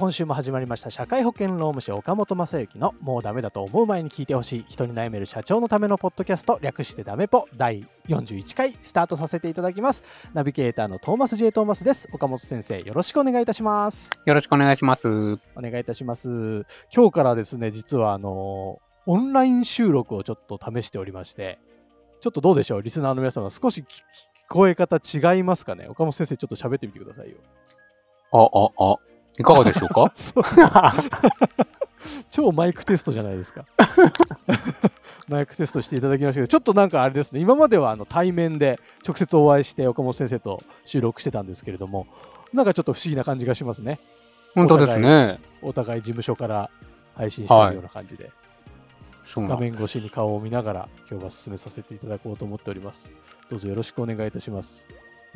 今週も始まりました社会保険労務士岡本正幸のもうダメだと思う前に聞いてほしい人に悩める社長のためのポッドキャスト略してダメポ第41回スタートさせていただきます。ナビゲーターのトーマス J トーマスです。岡本先生よろしくお願いいたします。よろしくお願いします。お願いいたします。今日からですね実はあのオンライン収録をちょっと試しておりましてちょっとどうでしょうリスナーの皆様少し聞こえ方違いますかね？岡本先生ちょっと喋ってみてくださいよ。あ、あ、あ、いかがでしょうか？超マイクテストじゃないですか。マイクテストしていただきましたけど、ちょっとなんかあれですね、今まではあの対面で直接お会いして岡本先生と収録してたんですけれども、なんかちょっと不思議な感じがしますね。本当ですね。お互い事務所から配信しているような感じで、そうなん画面越しに顔を見ながら今日は進めさせていただこうと思っております。どうぞよろしくお願いいたします。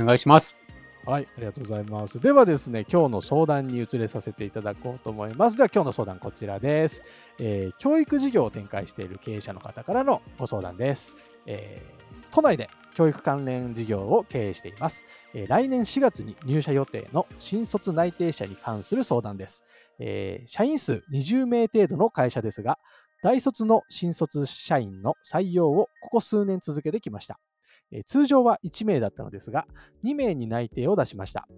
お願いします。はい、ありがとうございます。ではですね、今日の相談に移れさせていただこうと思います。では今日の相談こちらです。えー教育事業を展開している経営者の方からのご相談です。えー都内で教育関連事業を経営しています。えー来年4月に入社予定の新卒内定者に関する相談です。え社員数20名程度の会社ですが、大卒の新卒社員の採用をここ数年続けてきました。通常は1名だったのですが、2名に内定を出しました。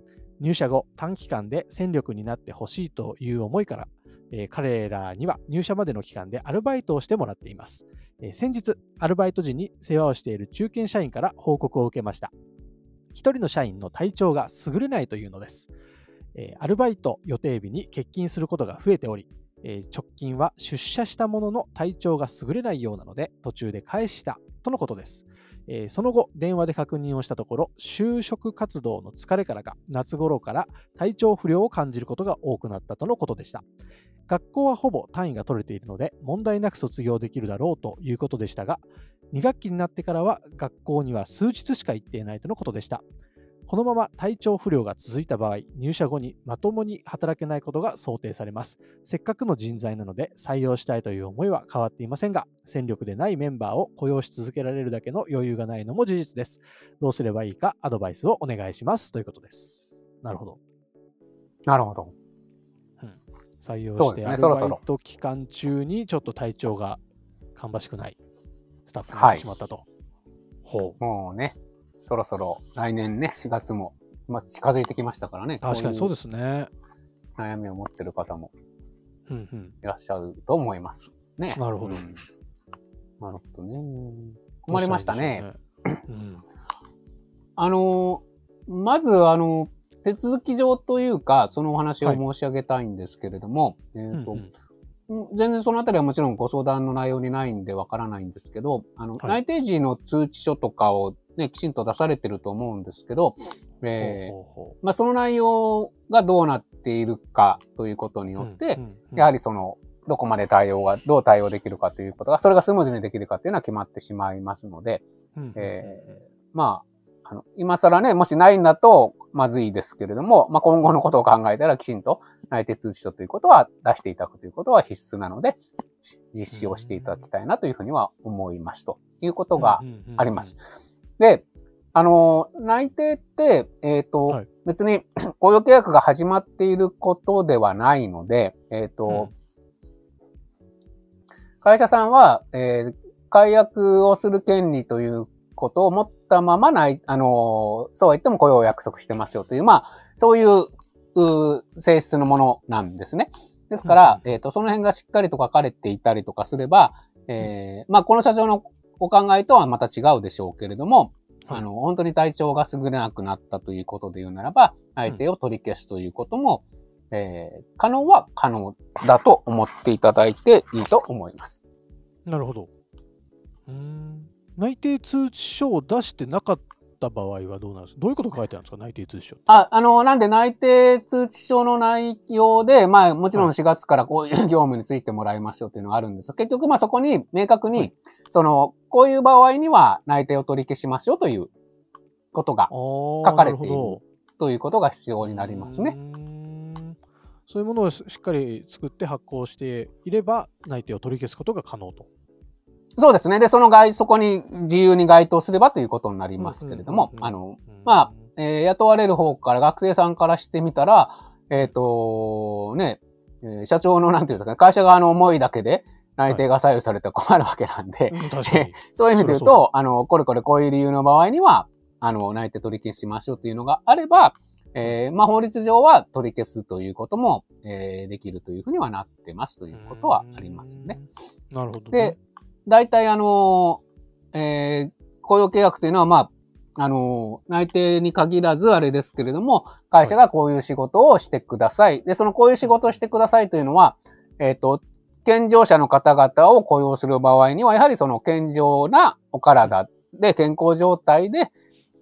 入社後、短期間で戦力になってほしいという思いから、彼らには入社までの期間でアルバイトをしてもらっています。先日、アルバイト時に世話をしている中堅社員から報告を受けました。一人の社員の体調が優れないというのです。アルバイト予定日に欠勤することが増えており、直近は出社したものの体調が優れないようなので途中で返したとのことです。えーその後、電話で確認をしたところ、就職活動の疲れからか、夏頃から体調不良を感じることが多くなったとのことでした。学校はほぼ単位が取れているので、問題なく卒業できるだろうということでしたが、2学期になってからは学校には数日しか行っていないとのことでした。このまま体調不良が続いた場合、入社後にまともに働けないことが想定されます。せっかくの人材なので採用したいという思いは変わっていませんが、戦力でないメンバーを雇用し続けられるだけの余裕がないのも事実です。どうすればいいかアドバイスをお願いしますということです。なるほど。なるほど。採用そうですしてアルねそろそろバイト期間中にちょっと体調が芳しくないスタッフになってしまったと。ほう。もうね、そろそろ来年ね、4月も、まあ、近づいてきましたからね。。確かにそうですすね。悩みを持ってる方も。いらっしゃると思います。ね。なるほどうんなるほどね。困りましたね。あのー、まず、あの、手続き上というか、そのお話を申し上げたいんですけれども、えっ、と、うんうんうん全然そのあたりはもちろんご相談の内容にないんでわからないんですけど、あの、はい内定時の通知書とかをね、きちんと出されてると思うんですけど、えまあ、その内容がどうなっているかということにうよって、やはりその、どこまで対応が、どう対応できるかということが、それがスムーズにできるかというのは決まってしまいますので、えまあ、あの、今更ね、もしないんだと、まずいですけれども、まあ、今後のことを考えたらきちんと内定通知書ということは出していただくということは必須なので、し実施をしていただきたいなというふうには思いますということがあります。。で、あの、内定って、えっ、と、はい。別に 雇用契約が始まっていることではないので、えっ、と、うん。会社さんは、えー解約をする権利ということを持ったままない、あの、そうは言っても雇用を約束してますよという、まあ、そういう、う性質のものなんですね。ですから、えっ、と、その辺がしっかりと書かれていたりとかすれば、えーまあ、この社長のお考えとはまた違うでしょうけれども、はいあの、本当に体調が優れなくなったということで言うならば、相手を取り消すということも、えー可能は可能だと思っていただいていいと思います。なるほど。うーん内定通知書を出してなかった場合はどうなんですか？どういうことが書いてあるんですか？内定通知書。あ、あの、なんで内定通知書の内容で、まあもちろん4月からこういう業務についてもらいますよっていうのがあるんです結局まあそこに明確に、はいその、こういう場合には内定を取り消しますよということが、書書かれているということが必要になりますね。。そういうものをしっかり作って発行していれば内定を取り消すことが可能と。そうですね。で、その該、そこに自由に該当すればということになりますけれども、あの、まあ、えー雇われる方から、学生さんからしてみたら、えっ、と、ね、えー社長のなんていうんですかね、会社側の思いだけで内定が左右されて困るわけなんで、うん確かに。そういう意味で言うと、あの、これこれこういう理由の場合には、あの、内定取り消しましょうというのがあれば、えーまあ、法律上は取り消すということも、えーできるというふうにはなってますということはありますよね。なるほど、でね。、大体あの、えー雇用契約というのは、まあ、あの、内定に限らずあれですけれども、会社がこういう仕事をしてください。で、そのこういう仕事をしてくださいというのは、えっ、と、健常者の方々を雇用する場合には、やはりその健常なお体で健康状態で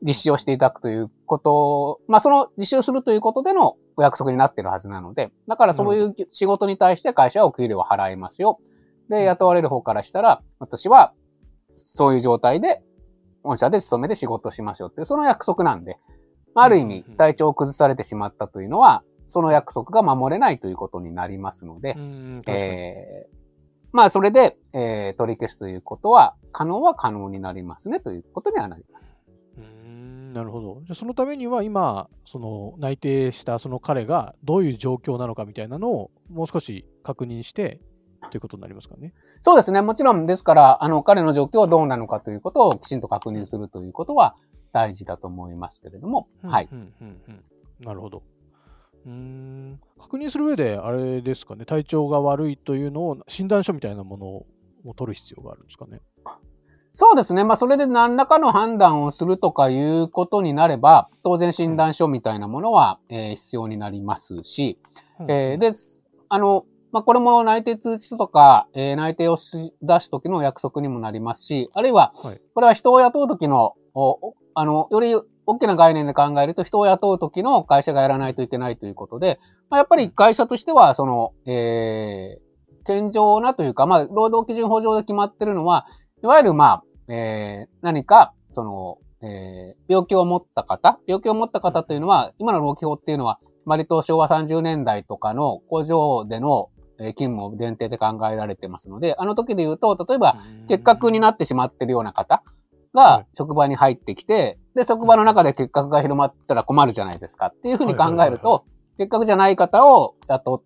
実施をしていただくということを、まあその実施をするということでのお約束になっているはずなので、だからそういう仕事に対して会社はお給料を払いますよ。で、雇われる方からしたら、私はそういう状態で、御社で勤めて仕事をしましょうっていう、その約束なんで、まあある意味体調を崩されてしまったというのは、その約束が守れないということになりますのでえーまあそれで、えー取り消すということは、可能は可能になりますねということにはなります。うーんなるほど。じゃあそのためには今、その内定したその彼がどういう状況なのかみたいなのをもう少し確認してということになりますかね。そうですね。もちろん、ですから、あの、彼の状況はどうなのかということをきちんと確認するということは大事だと思いますけれども、はい。うんうんうんうんなるほど。うーん確認する上で、あれですかね、体調が悪いというのを診断書みたいなものを取る必要があるんですかね。そうですね。まあ、それで何らかの判断をするとかいうことになれば、当然診断書みたいなものは、えー必要になりますし、えーで、あの、まあ、これも内定通知書とか、えー内定をし出すときの約束にもなりますし、あるいははい、これは人を雇うときの、あの、より大きな概念で考えると、人を雇うときの会社がやらないといけないということで、まあ、やっぱり会社としては、その、えー、健常なというか、まあ、労働基準法上で決まってるのは、いわゆる、まあ、えー、何か、その、えー、病気を持った方、病気を持った方というのは、今の労基法っていうのは、割と昭和30年代とかの工場でのえー勤務を前提で考えられてますので、あの時で言うと、例えば、結核になってしまってるような方はい。が職場に入ってきて、で、職場の中で結核が広まったら困るじゃないですかっていうふうに考えると、結核じゃない方を雇っ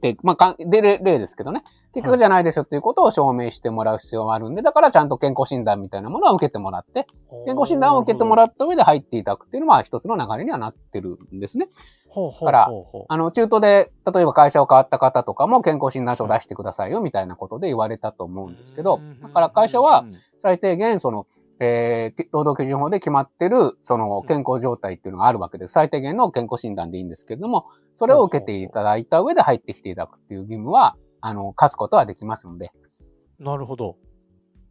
て、まあで例例ですけどね、結核じゃないでしょっていうことを証明してもらう必要があるんで、だからちゃんと健康診断みたいなものは受けてもらって、健康診断を受けてもらった上で入っていただくっていうのは一つの流れにはなってるんですね。ほうほうからあの、中途で、例えば会社を変わった方とかも健康診断書を出してくださいよみたいなことで言われたと思うんですけど、だから会社は、最低限、その、えー、労働基準法で決まってる、その、健康状態っていうのがあるわけです。最低限の健康診断でいいんですけれども、それを受けていただいた上で入ってきていただくっていう義務は、あの、課すことはできますので。なるほど。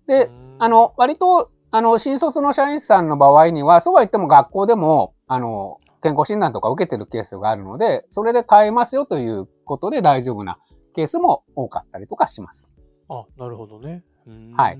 で、うんあ、の、割と、あの、新卒の社員さんの場合には、そうは言っても学校でも、あの、健康診断とか受けてるケースがあるので、それで変えますよということで大丈夫なケースも多かったりとかします。あ、なるほどね。はい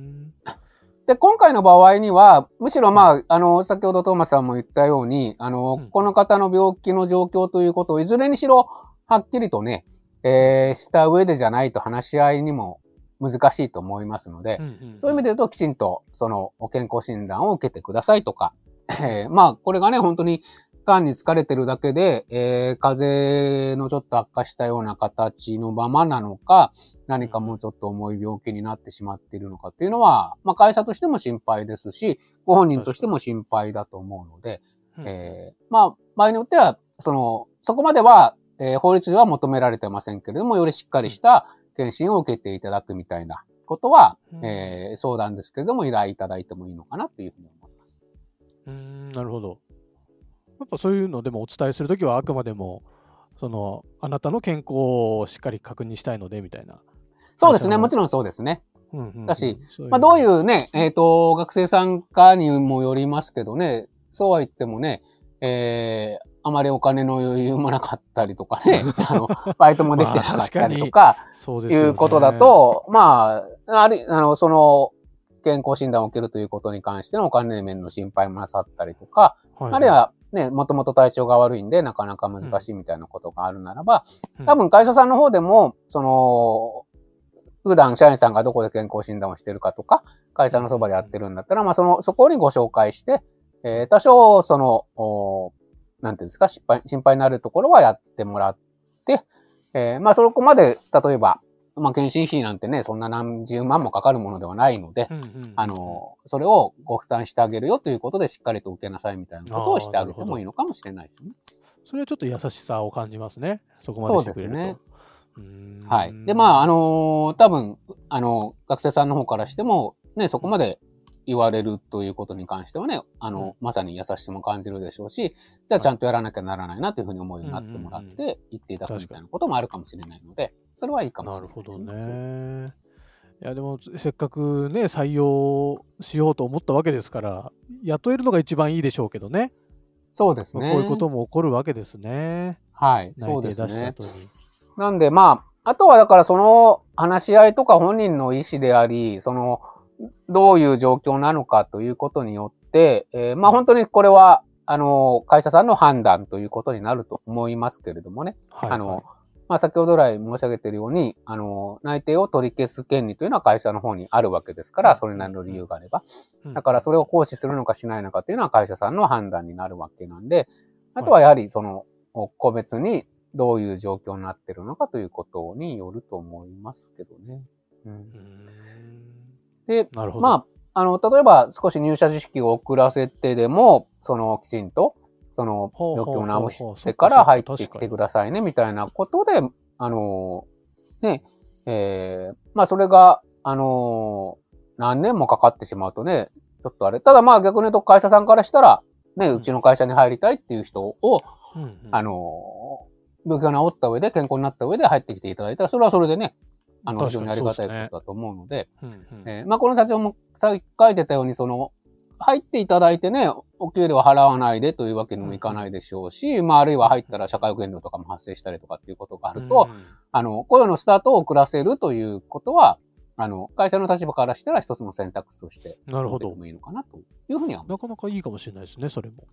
で、今回の場合には、むしろまあ、あの、先ほどトーマスさんも言ったように、あの、うん。この方の病気の状況ということをいずれにしろ、はっきりとね、えー、した上でじゃないと話し合いにも難しいと思いますので、うんうんそういう意味で言うと、きちんと、その、健康診断を受けてくださいとか、えーまあ、これがね、本当に、単に疲れてるだけで、えー、風邪のちょっと悪化したような形のままなのか、何かもうちょっと重い病気になってしまっているのかっていうのは、まあ、会社としても心配ですし、ご本人としても心配だと思うので、うんえーまあ、場合によっては、その、そこまでは、えー法律上は求められてませんけれども、よりしっかりした検診を受けていただくみたいなことは、うんえー相談ですけれども、依頼いただいてもいいのかなというふうに思います。うーんなるほど。やっぱそういうのでもお伝えするときはあくまでもその、あなたの健康をしっかり確認したいので、みたいな。そうですね。もちろんそうですね。うんうんうんだし、そうまあ、どういうね、えっ、と、学生さんかにもよりますけどね、そうは言ってもね、えー、あまりお金の余裕もなかったりとかね、あの、バイトもできてなかったりとか、そうですよねいうことだ、と、まあ、ある、あの、その、健康診断を受けるということに関してのお金面の心配もなさったりとか、はいあるいはね、もともと体調が悪いんで、なかなか難しいみたいなことがあるならば、うん。多分会社さんの方でも、その、普段社員さんがどこで健康診断をしてるかとか、会社のそばでやってるんだったら、まあその、そこにご紹介して、えー多少、その、おなんていうんですか、心配、心配になるところはやってもらって、えーまあそこまで、例えば、まあ検診費なんてね、そんな何十万もかかるものではないので、うんうんあの、それをご負担してあげるよということで、しっかりと受けなさいみたいなことをしてあげてもいいのかもしれないですね。それはちょっと優しさを感じますね。そこまでしてくれると。そうですうーんはい。で、まあ、あのー多分、あの、学生さんの方からしても、ね、そこまで言われるということに関してはね、あの、まさに優しさも感じるでしょうし、じゃあちゃんとやらなきゃならないなというふうに思うようになってもらって、言っていただくみたいなこともあるかもしれないので、それはいいかもしなるほれないですどね。いやでもせっかくね採用しようと思ったわけですから雇えるのが一番いいでしょうけどねそうですね。まあこういうことも起こるわけですねはい。内そうですねなんで、まあ、あとはだからその話し合いとか本人の意思であり、その、どういう状況なのかということによって、えーまあ本当にこれは、あの、会社さんの判断ということになると思いますけれどもね。はいあの、まあ先ほど来申し上げているように、あの、内定を取り消す権利というのは会社の方にあるわけですから、それなりの理由があれば。うんだからそれを行使するのかしないのかというのは会社さんの判断になるわけなんで、あとはやはりその、個別にどういう状況になってるのかということによると思いますけどね。うんで、なるほど。まあ、あの、例えば少し入社時期を遅らせてでも、その、きちんと、その、ほうほうほうほう状況を直してかから入ってきてくださいね、みたいなことで、あの、ね、えーまあ、それが、あの、何年もかかってしまうとね、ちょっとあれ。ただまあ逆に言うと会社さんからしたら、ね、うちの会社に入りたいっていう人を、うんうん。あの、病気が治った上で、健康になった上で入ってきていただいたら、それはそれでね、あの、非常にありがたいことだと思うので、うんうん。えーまあ、この社長もさっき書いてたように、その、入っていただいてね、お給料払わないでというわけにもいかないでしょうし、まあ、あるいは入ったら社会保険料とかも発生したりとかっていうことがあると、うんあの、雇用のスタートを遅らせるということは、あの、会社の立場からしたら一つの選択肢として、なるほど。いいのかなというふうには思いなかなかいいかもしれないですねそれも。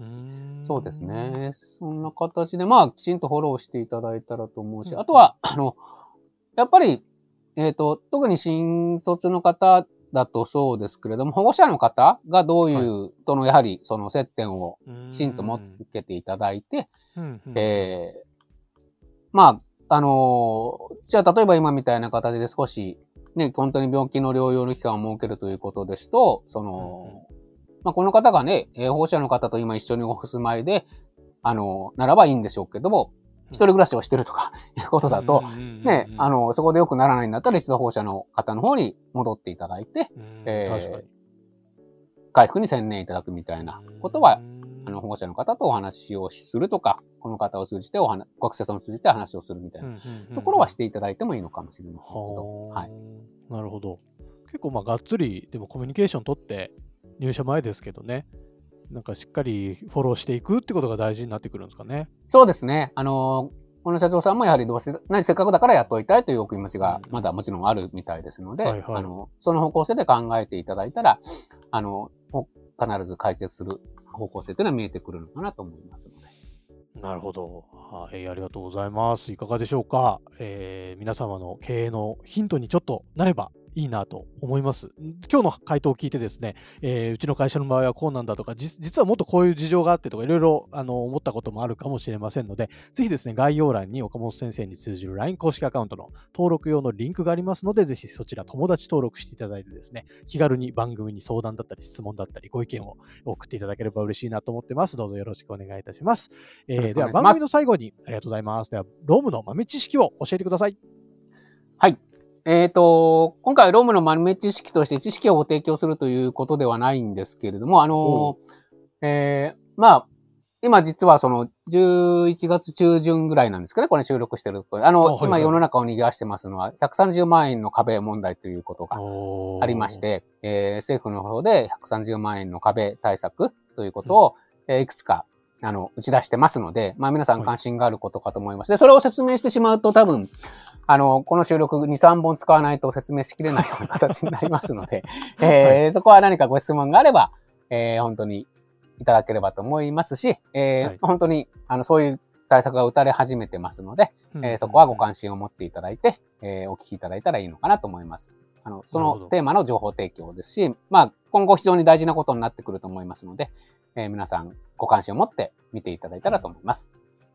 うそうですね。そんな形で、まあ、きちんとフォローしていただいたらと思うし、うん。あとは、あの、やっぱり、えっ、と、特に新卒の方だとそうですけれども、保護者の方がどういう、との、やはり、その接点をきちんと持つけていただいて、えーまあ、あのーじゃあ、例えば今みたいな形で少し、ね、本当に病気の療養の期間を設けるということですと、その、まあ、この方がね、えー保護者の方と今一緒にお住まいで、あのーならばいいんでしょうけども、一人暮らしをしてるとか、いうことだと、ね、あの、の、そこで良くならないんだったら一度保護者の方の方に戻っていただいて、うんえー回復に専念いただくみたいなことは、あの、保護者の方とお話をするとか、この方を通じてお話、学生さんを通じて話をするみたいなところはしていただいてもいいのかもしれませんけど、はあ。はい。なるほど。結構まあがっつりでもコミュニケーション取って入社前ですけどね、なんかしっかりフォローしていくってことが大事になってくるんですかね。そうですね。あのーこの社長さんもやはりどうして、何せっかくだから雇いたいというお気持ちがうんまだもちろんあるみたいですので、はいはいあの、その方向性で考えていただいたら、あの、ほ必ず解決する方向性というのは見えてくるのかなと思いますので。なるほど。はい、ありがとうございます。いかがでしょうか、えー皆様の経営のヒントにちょっとなればいいなと思います。今日の回答を聞いてですね、えーうちの会社の場合はこうなんだとか、じ実はもっとこういう事情があってとか、いろいろあの思ったこともあるかもしれませんので、ぜひですね、概要欄に岡本先生に通じる LINE 公式アカウントの登録用のリンクがありますので、ぜひそちら友達登録していただいてですね、気軽に番組に相談だったり質問だったりご意見を送っていただければ嬉しいなと思ってます。どうぞよろしくお願いいたします。えーでは番組の最後にありがとうございます。では、ロームの豆知識を教えてください。はい。えっ、と、今回ロームの豆知識として知識をご提供するということではないんですけれども、あのーえーまあ、今実はその11月中旬ぐらいなんですかね、これ収録してる。あの、あはいはい今世の中を賑わしてますのは、130万円の壁問題ということがありまし。て、えー政府の方で130万円の壁対策ということを、えーいくつか、あの、打ち出してますので、まあ皆さん関心があることかと思います。で、それを説明してしまうと多分、あの、この収録2、3本使わないと説明しきれないような形になりますので、えーそこは何かご質問があれば、えー本当にいただければと思いますし、えーはい。本当に、あの、そういう対策が打たれ始めてますので、うん。えーそこはご関心を持っていただいて、えーお聞きいただいたらいいのかなと思います。あの、そのテーマの情報提供ですし、まあ、今後非常に大事なことになってくると思いますので、えー皆さんご関心を持って見ていただいたらと思います。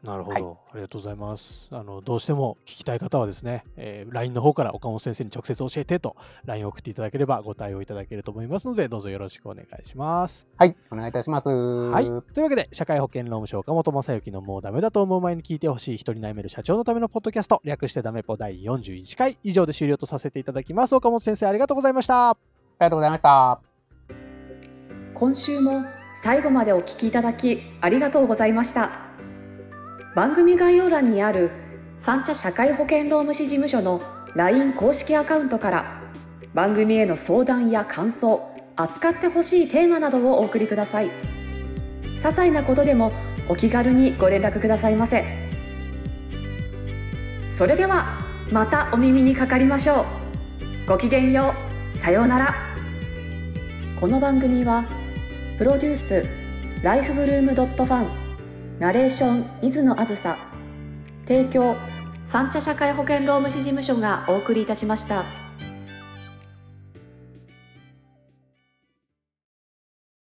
なるほど、はいありがとうございます。あのどうしても聞きたい方はですね、えー LINE の方から岡本先生に直接教えてと LINE を送っていただければご対応いただけると思いますので、どうぞよろしくお願いします。はい、お願いいたします。は。はいというわけで、社会保険労務省岡本正幸のもうダメだと思う前に聞いてほしい人に悩める社長のためのポッドキャスト、略してダメポ第41回以上で終了とさせていただきます。岡本先生、ありがとうございました。ありがとうございました。今週も最後までお聞きいただきありがとうございました番組概要欄にある三茶社会保険労務士事務所の LINE 公式アカウントから番組への相談や感想扱ってほしいテーマなどをお送りください。些細なことでもお気軽にご連絡くださいませ。それではまたお耳にかかりましょう。ごきげんよう。さようなら。この番組はプロデュースライフブルームドットファンナレーション水野あずさ提供三茶社会保険労務士事務所がお送りいたしました。